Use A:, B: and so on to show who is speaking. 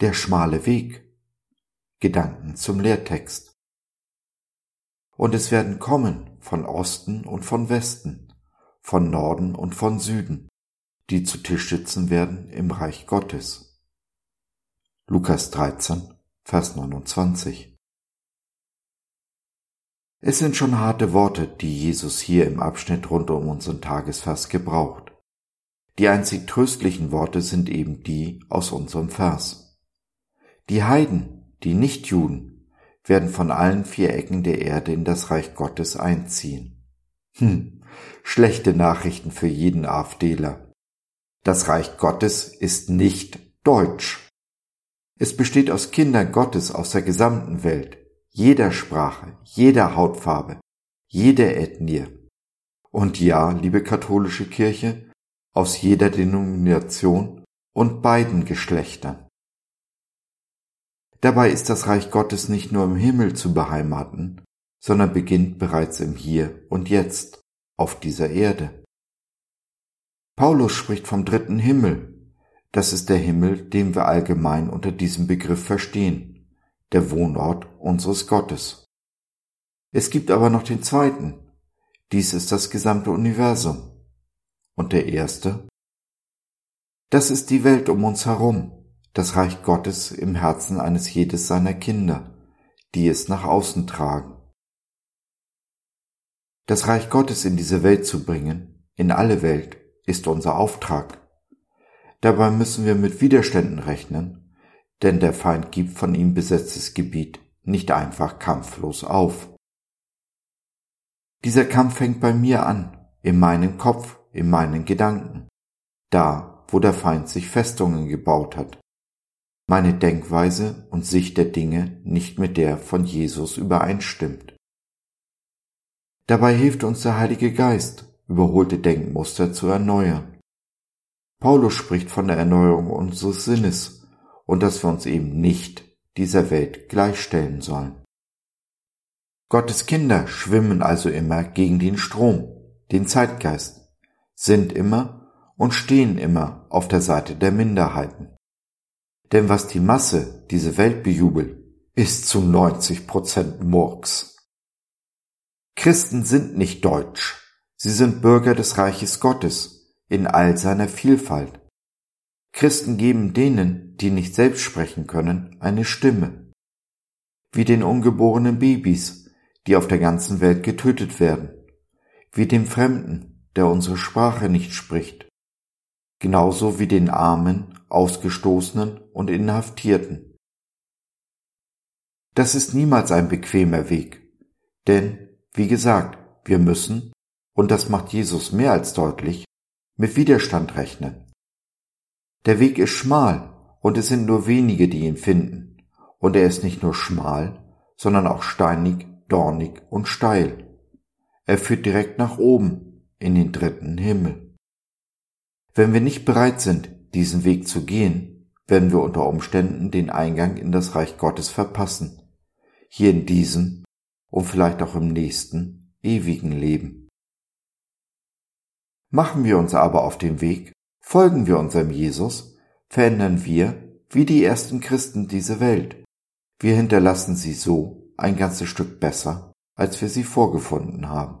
A: der schmale Weg. Gedanken zum Lehrtext. Und es werden kommen von Osten und von Westen, von Norden und von Süden, die zu Tisch sitzen werden im Reich Gottes. Lukas 13, Vers 29. Es sind schon harte Worte, die Jesus hier im Abschnitt rund um unseren Tagesvers gebraucht. Die einzig tröstlichen Worte sind eben die aus unserem Vers. Die Heiden, die Nichtjuden, werden von allen vier Ecken der Erde in das Reich Gottes einziehen. Hm, schlechte Nachrichten für jeden AfDler. Das Reich Gottes ist nicht deutsch. Es besteht aus Kindern Gottes aus der gesamten Welt, jeder Sprache, jeder Hautfarbe, jeder Ethnie. Und ja, liebe katholische Kirche, aus jeder Denomination und beiden Geschlechtern. Dabei ist das Reich Gottes nicht nur im Himmel zu beheimaten, sondern beginnt bereits im Hier und Jetzt auf dieser Erde. Paulus spricht vom dritten Himmel. Das ist der Himmel, den wir allgemein unter diesem Begriff verstehen, der Wohnort unseres Gottes. Es gibt aber noch den zweiten. Dies ist das gesamte Universum. Und der erste? Das ist die Welt um uns herum, das Reich Gottes im Herzen eines jedes seiner Kinder, die es nach außen tragen. Das Reich Gottes in diese Welt zu bringen, in alle Welt, ist unser Auftrag. Dabei müssen wir mit Widerständen rechnen, denn der Feind gibt von ihm besetztes Gebiet nicht einfach kampflos auf. Dieser Kampf fängt bei mir an, in meinem Kopf, in meinen Gedanken, da, wo der Feind sich Festungen gebaut hat, meine Denkweise und Sicht der Dinge nicht mit der von Jesus übereinstimmt. Dabei hilft uns der Heilige Geist, überholte Denkmuster zu erneuern. Paulus spricht von der Erneuerung unseres Sinnes und dass wir uns eben nicht dieser Welt gleichstellen sollen. Gottes Kinder schwimmen also immer gegen den Strom, den Zeitgeist, sind immer und stehen immer auf der Seite der Minderheiten. Denn was die Masse, diese Welt bejubelt, ist zu 90 Prozent Murks. Christen sind nicht deutsch. Sie sind Bürger des Reiches Gottes in all seiner Vielfalt. Christen geben denen, die nicht selbst sprechen können, eine Stimme. Wie den ungeborenen Babys, die auf der ganzen Welt getötet werden. Wie dem Fremden, der unsere Sprache nicht spricht, genauso wie den Armen, Ausgestoßenen und Inhaftierten. Das ist niemals ein bequemer Weg, denn, wie gesagt, wir müssen, und das macht Jesus mehr als deutlich, mit Widerstand rechnen. Der Weg ist schmal und es sind nur wenige, die ihn finden, und er ist nicht nur schmal, sondern auch steinig, dornig und steil. Er führt direkt nach oben, in den dritten Himmel. Wenn wir nicht bereit sind, diesen Weg zu gehen, werden wir unter Umständen den Eingang in das Reich Gottes verpassen, hier in diesem und vielleicht auch im nächsten ewigen Leben. Machen wir uns aber auf den Weg, folgen wir unserem Jesus, verändern wir, wie die ersten Christen, diese Welt. Wir hinterlassen sie so ein ganzes Stück besser, als wir sie vorgefunden haben.